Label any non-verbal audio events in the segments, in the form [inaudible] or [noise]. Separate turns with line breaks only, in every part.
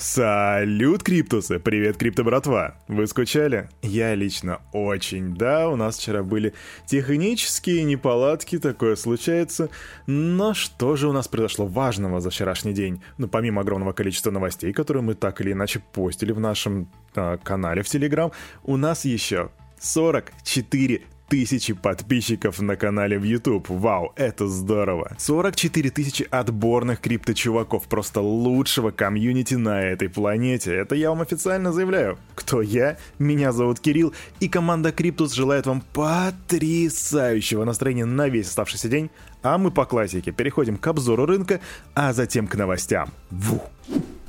Салют, Криптусы! Привет, Крипто братва! Вы скучали? Я лично очень. Да, у нас вчера были технические неполадки, такое случается. Но что же у нас произошло важного за вчерашний день? Ну, помимо огромного количества новостей, которые мы так или иначе постили в нашем э, канале в Телеграм, у нас еще 44 тысячи подписчиков на канале в YouTube. Вау, это здорово. 44 тысячи отборных крипто-чуваков, просто лучшего комьюнити на этой планете. Это я вам официально заявляю. Кто я? Меня зовут Кирилл, и команда Криптус желает вам потрясающего настроения на весь оставшийся день. А мы по классике переходим к обзору рынка, а затем к новостям. Ву!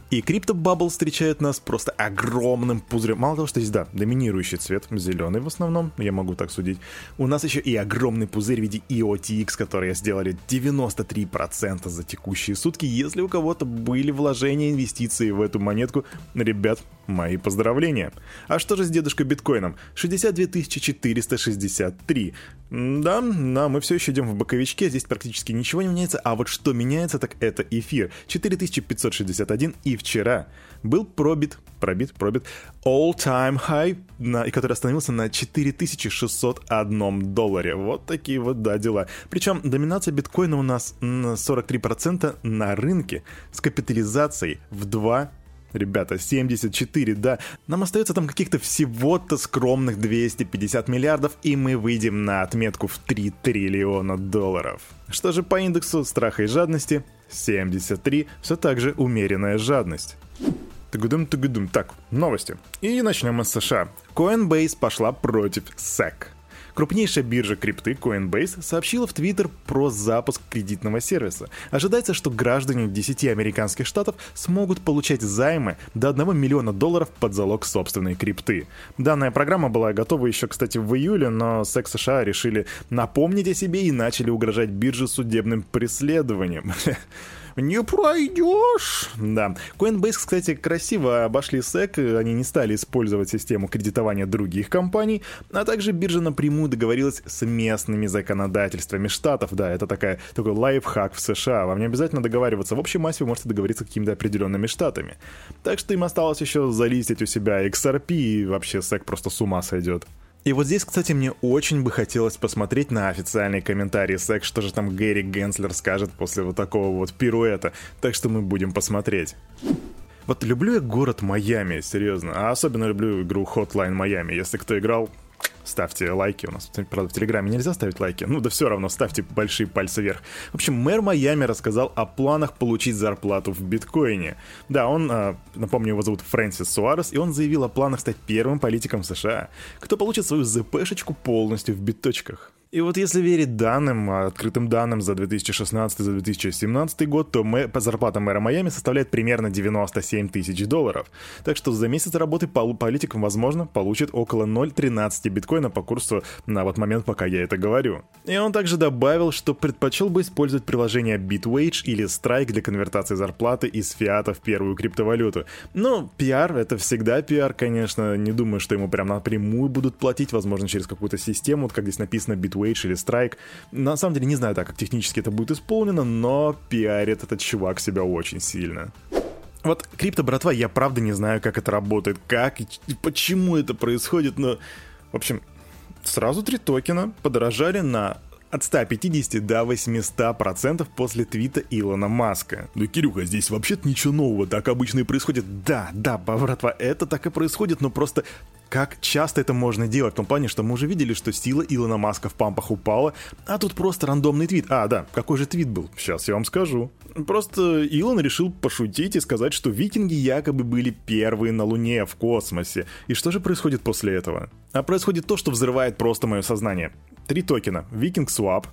И Bubble встречает нас просто огромным пузырем. Мало того, что здесь, да, доминирующий цвет, зеленый в основном, я могу так судить. У нас еще и огромный пузырь в виде EOTX, который сделали 93% за текущие сутки. Если у кого-то были вложения, инвестиции в эту монетку, ребят, мои поздравления. А что же с дедушкой биткоином? 62 463. Да, да, мы все еще идем в боковичке, здесь практически ничего не меняется, а вот что меняется, так это эфир. 4561 и вчера был пробит, пробит, пробит all-time high, на, и который остановился на 4601 долларе. Вот такие вот, да, дела. Причем доминация биткоина у нас на 43% на рынке с капитализацией в 2 Ребята, 74, да. Нам остается там каких-то всего-то скромных 250 миллиардов, и мы выйдем на отметку в 3 триллиона долларов. Что же по индексу страха и жадности? 73, все так же умеренная жадность. Тыгудум, тыгудум. Так, новости. И начнем мы с США. Coinbase пошла против SEC. Крупнейшая биржа крипты Coinbase сообщила в Твиттер про запуск кредитного сервиса. Ожидается, что граждане 10 американских штатов смогут получать займы до 1 миллиона долларов под залог собственной крипты. Данная программа была готова еще, кстати, в июле, но SEC США решили напомнить о себе и начали угрожать бирже судебным преследованием. [laughs] не пройдешь. Да. Coinbase, кстати, красиво обошли SEC, они не стали использовать систему кредитования других компаний, а также биржа напрямую договорилась с местными законодательствами штатов. Да, это такая, такой лайфхак в США. Вам не обязательно договариваться. В общей массе вы можете договориться с какими-то определенными штатами. Так что им осталось еще залистить у себя XRP, и вообще SEC просто с ума сойдет. И вот здесь, кстати, мне очень бы хотелось посмотреть на официальный комментарий секс, что же там Гэри Генслер скажет после вот такого вот пируэта. Так что мы будем посмотреть. Вот люблю я город Майами, серьезно. А особенно люблю игру Hotline Miami. Если кто играл, ставьте лайки. У нас, правда, в Телеграме нельзя ставить лайки. Ну да все равно, ставьте большие пальцы вверх. В общем, мэр Майами рассказал о планах получить зарплату в биткоине. Да, он, а, напомню, его зовут Фрэнсис Суарес, и он заявил о планах стать первым политиком США, кто получит свою ЗПшечку полностью в биточках. И вот если верить данным, открытым данным за 2016-2017 год, то мэ, зарплата мэра Майами составляет примерно 97 тысяч долларов. Так что за месяц работы политик, возможно, получит около 0,13 биткоина по курсу на вот момент, пока я это говорю. И он также добавил, что предпочел бы использовать приложение BitWage или Strike для конвертации зарплаты из фиата в первую криптовалюту. Но пиар — это всегда пиар, конечно. Не думаю, что ему прям напрямую будут платить, возможно, через какую-то систему, вот как здесь написано BitWage Wage или Strike. На самом деле не знаю так, как технически это будет исполнено, но пиарит этот чувак себя очень сильно. Вот крипто, братва, я правда не знаю, как это работает, как и почему это происходит, но... В общем, сразу три токена подорожали на от 150 до 800 процентов после твита Илона Маска. Да, Кирюха, здесь вообще-то ничего нового, так обычно и происходит. Да, да, братва, это так и происходит, но просто как часто это можно делать? В том плане, что мы уже видели, что сила Илона Маска в пампах упала, а тут просто рандомный твит. А, да, какой же твит был? Сейчас я вам скажу. Просто Илон решил пошутить и сказать, что викинги якобы были первые на Луне в космосе. И что же происходит после этого? А происходит то, что взрывает просто мое сознание. Три токена. Viking Swap,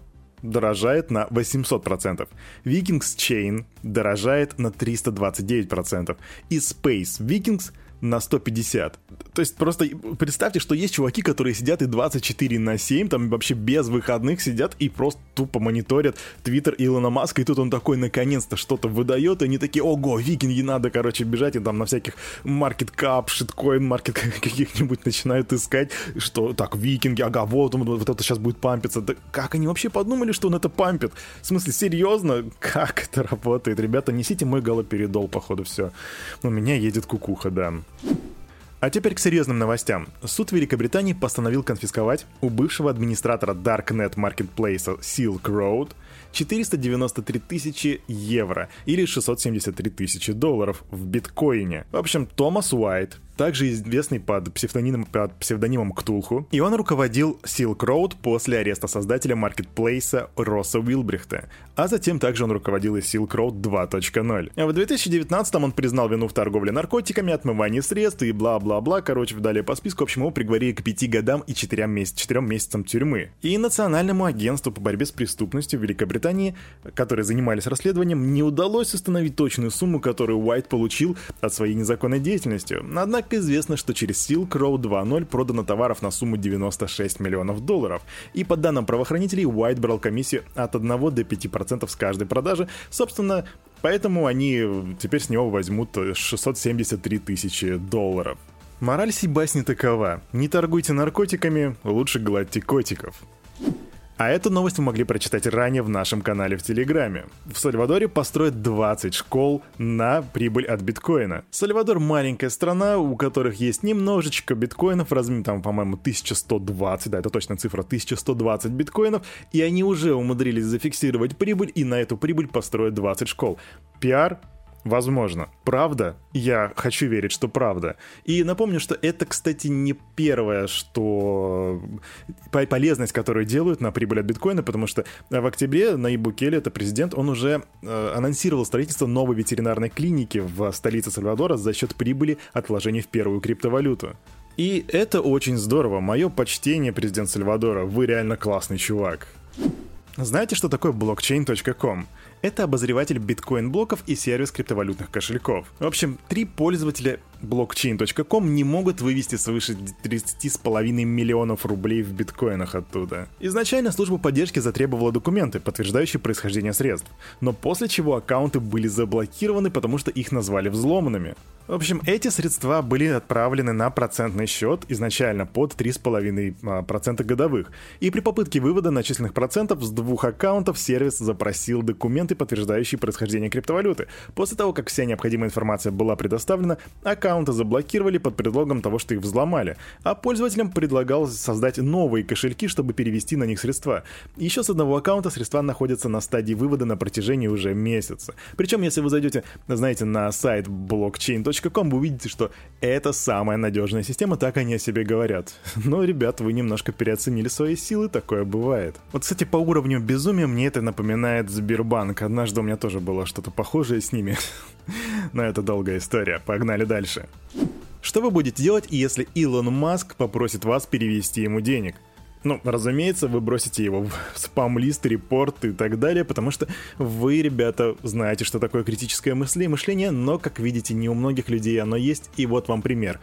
дорожает на 800%. Vikings Chain дорожает на 329%. И Space Vikings на 150. То есть просто представьте, что есть чуваки, которые сидят и 24 на 7, там вообще без выходных сидят и просто тупо мониторят твиттер Илона Маска, и тут он такой наконец-то что-то выдает, и они такие, ого, викинги, надо, короче, бежать, и там на всяких маркет кап, шиткоин, маркет каких-нибудь начинают искать, что так, викинги, ага, вот он, вот это сейчас будет пампиться. Да как они вообще подумали, что он это пампит? В смысле, серьезно? Как это работает? Ребята, несите мой галоперидол, походу, все. У меня едет кукуха, да. А теперь к серьезным новостям. Суд Великобритании постановил конфисковать у бывшего администратора Darknet Marketplace Silk Road 493 тысячи евро или 673 тысячи долларов в биткоине. В общем, Томас Уайт, также известный под псевдонимом, под псевдонимом Ктулху, и он руководил Silk Road после ареста создателя маркетплейса Росса Уилбрихта, а затем также он руководил и Silk Road 2.0. А в 2019 он признал вину в торговле наркотиками, отмывании средств и бла-бла-бла, короче, далее по списку, в общем, его приговорили к 5 годам и 4, месяц, 4 месяцам тюрьмы. И Национальному агентству по борьбе с преступностью Великобритании, которые занимались расследованием, не удалось установить точную сумму, которую Уайт получил от своей незаконной деятельности. Однако так известно, что через Silk Road 2.0 продано товаров на сумму 96 миллионов долларов. И по данным правоохранителей, White брал комиссию от 1 до 5% с каждой продажи. Собственно, поэтому они теперь с него возьмут 673 тысячи долларов. Мораль сей басни такова. Не торгуйте наркотиками, лучше гладьте котиков. А эту новость вы могли прочитать ранее в нашем канале в Телеграме. В Сальвадоре построят 20 школ на прибыль от биткоина. Сальвадор маленькая страна, у которых есть немножечко биткоинов, размер там, по-моему, 1120, да, это точно цифра, 1120 биткоинов, и они уже умудрились зафиксировать прибыль, и на эту прибыль построят 20 школ. Пиар Возможно. Правда? Я хочу верить, что правда. И напомню, что это, кстати, не первое, что полезность, которую делают на прибыль от биткоина, потому что в октябре Наиб Букеле, это президент, он уже э, анонсировал строительство новой ветеринарной клиники в столице Сальвадора за счет прибыли от вложений в первую криптовалюту. И это очень здорово. Мое почтение, президент Сальвадора. Вы реально классный чувак. Знаете, что такое блокчейн.ком? Это обозреватель биткоин-блоков и сервис криптовалютных кошельков. В общем, три пользователя blockchain.com не могут вывести свыше 30,5 миллионов рублей в биткоинах оттуда. Изначально служба поддержки затребовала документы, подтверждающие происхождение средств, но после чего аккаунты были заблокированы, потому что их назвали взломанными. В общем, эти средства были отправлены на процентный счет изначально под 3,5% годовых. И при попытке вывода начисленных процентов с двух аккаунтов сервис запросил документы, подтверждающие происхождение криптовалюты. После того, как вся необходимая информация была предоставлена, аккаунты заблокировали под предлогом того, что их взломали, а пользователям предлагал создать новые кошельки, чтобы перевести на них средства. Еще с одного аккаунта средства находятся на стадии вывода на протяжении уже месяца. Причем, если вы зайдете, знаете, на сайт blockchain.com, Match.com вы увидите, что это самая надежная система, так они о себе говорят. [laughs] Но, ребят, вы немножко переоценили свои силы, такое бывает. Вот, кстати, по уровню безумия мне это напоминает Сбербанк. Однажды у меня тоже было что-то похожее с ними. [laughs] Но это долгая история. Погнали дальше. Что вы будете делать, если Илон Маск попросит вас перевести ему денег? Ну, разумеется, вы бросите его в [laughs] спам-лист, репорт и так далее, потому что вы, ребята, знаете, что такое критическое мышление, мышление, но, как видите, не у многих людей оно есть, и вот вам пример.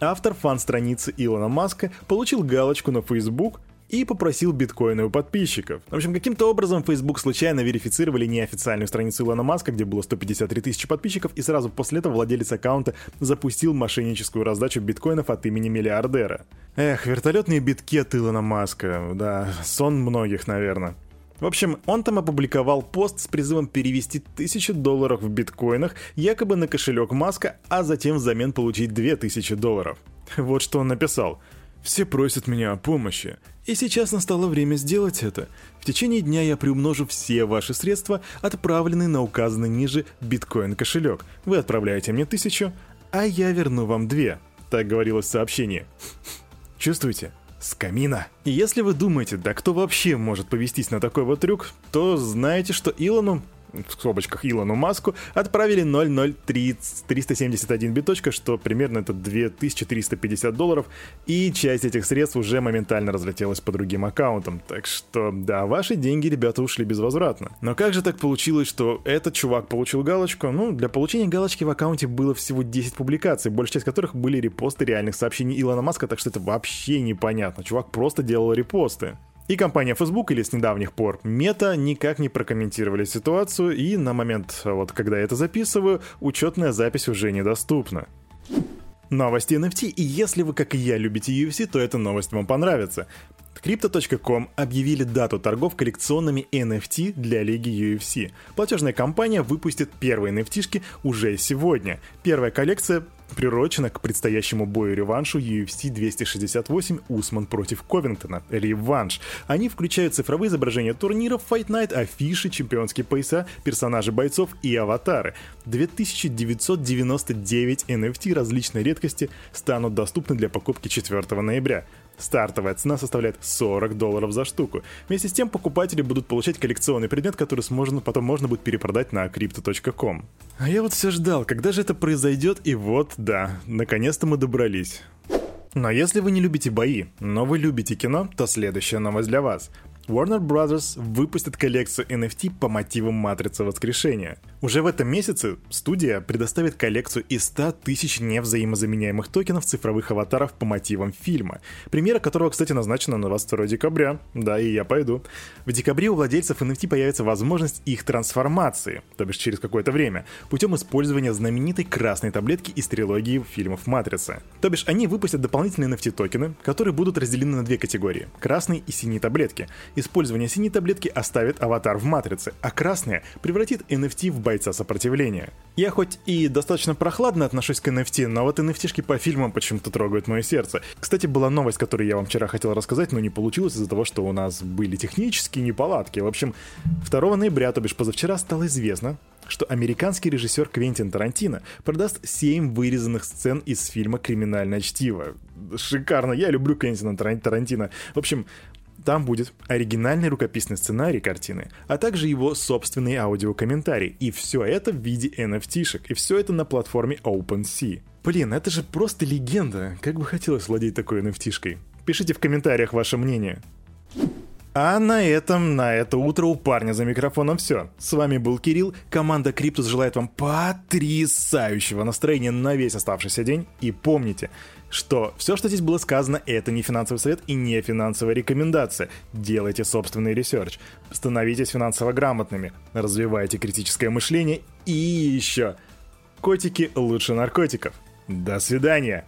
Автор фан-страницы Илона Маска получил галочку на Facebook и попросил биткоины у подписчиков. В общем, каким-то образом Facebook случайно верифицировали неофициальную страницу Илона Маска, где было 153 тысячи подписчиков, и сразу после этого владелец аккаунта запустил мошенническую раздачу биткоинов от имени миллиардера. Эх, вертолетные битки от Илона Маска, да, сон многих, наверное. В общем, он там опубликовал пост с призывом перевести тысячу долларов в биткоинах якобы на кошелек Маска, а затем взамен получить 2000 долларов. [laughs] Вот что он написал. Все просят меня о помощи, и сейчас настало время сделать это. В течение дня я приумножу все ваши средства, отправленные на указанный ниже биткоин-кошелек. Вы отправляете мне тысячу, а я верну вам две. Так говорилось в сообщении. Чувствуете? С камина. И если вы думаете, да кто вообще может повестись на такой вот трюк, то знаете, что Илону в скобочках Илону Маску, отправили 00371 биточка, что примерно это 2350 долларов, и часть этих средств уже моментально разлетелась по другим аккаунтам. Так что, да, ваши деньги, ребята, ушли безвозвратно. Но как же так получилось, что этот чувак получил галочку? Ну, для получения галочки в аккаунте было всего 10 публикаций, большая часть которых были репосты реальных сообщений Илона Маска, так что это вообще непонятно. Чувак просто делал репосты. И компания Facebook или с недавних пор Meta никак не прокомментировали ситуацию, и на момент, вот когда я это записываю, учетная запись уже недоступна. Новости NFT, и если вы, как и я, любите UFC, то эта новость вам понравится. Crypto.com объявили дату торгов коллекционными NFT для лиги UFC. Платежная компания выпустит первые nft уже сегодня. Первая коллекция приурочена к предстоящему бою-реваншу UFC 268 Усман против Ковингтона, реванш. Они включают цифровые изображения турниров, Fight Night, афиши, чемпионские пояса, персонажи бойцов и аватары. 2999 NFT различной редкости станут доступны для покупки 4 ноября. Стартовая цена составляет 40 долларов за штуку. Вместе с тем покупатели будут получать коллекционный предмет, который сможно, потом можно будет перепродать на crypto.com. А я вот все ждал, когда же это произойдет, и вот, да, наконец-то мы добрались. Но если вы не любите бои, но вы любите кино, то следующая новость для вас. Warner Bros. выпустит коллекцию NFT по мотивам Матрицы Воскрешения. Уже в этом месяце студия предоставит коллекцию из 100 тысяч невзаимозаменяемых токенов цифровых аватаров по мотивам фильма, премьера которого, кстати, назначена на 22 декабря. Да, и я пойду. В декабре у владельцев NFT появится возможность их трансформации, то бишь через какое-то время, путем использования знаменитой красной таблетки из трилогии фильмов Матрица. То бишь они выпустят дополнительные NFT-токены, которые будут разделены на две категории — красные и синие таблетки, Использование синей таблетки оставит аватар в матрице, а красная превратит NFT в бойца сопротивления. Я хоть и достаточно прохладно отношусь к NFT, но вот NFT-шки по фильмам почему-то трогают мое сердце. Кстати, была новость, которую я вам вчера хотел рассказать, но не получилось из-за того, что у нас были технические неполадки. В общем, 2 ноября, то бишь позавчера, стало известно, что американский режиссер Квентин Тарантино продаст 7 вырезанных сцен из фильма «Криминальное чтиво». Шикарно, я люблю Квентина Тарантино. В общем, там будет оригинальный рукописный сценарий картины, а также его собственный аудиокомментарий. И все это в виде NFT-шек. И все это на платформе OpenSea. Блин, это же просто легенда. Как бы хотелось владеть такой NFT-шкой. Пишите в комментариях ваше мнение. А на этом, на это утро у парня за микрофоном все. С вами был Кирилл, команда Криптус желает вам потрясающего настроения на весь оставшийся день. И помните, что все, что здесь было сказано, это не финансовый совет и не финансовая рекомендация. Делайте собственный research, становитесь финансово грамотными, развивайте критическое мышление и еще. Котики лучше наркотиков. До свидания!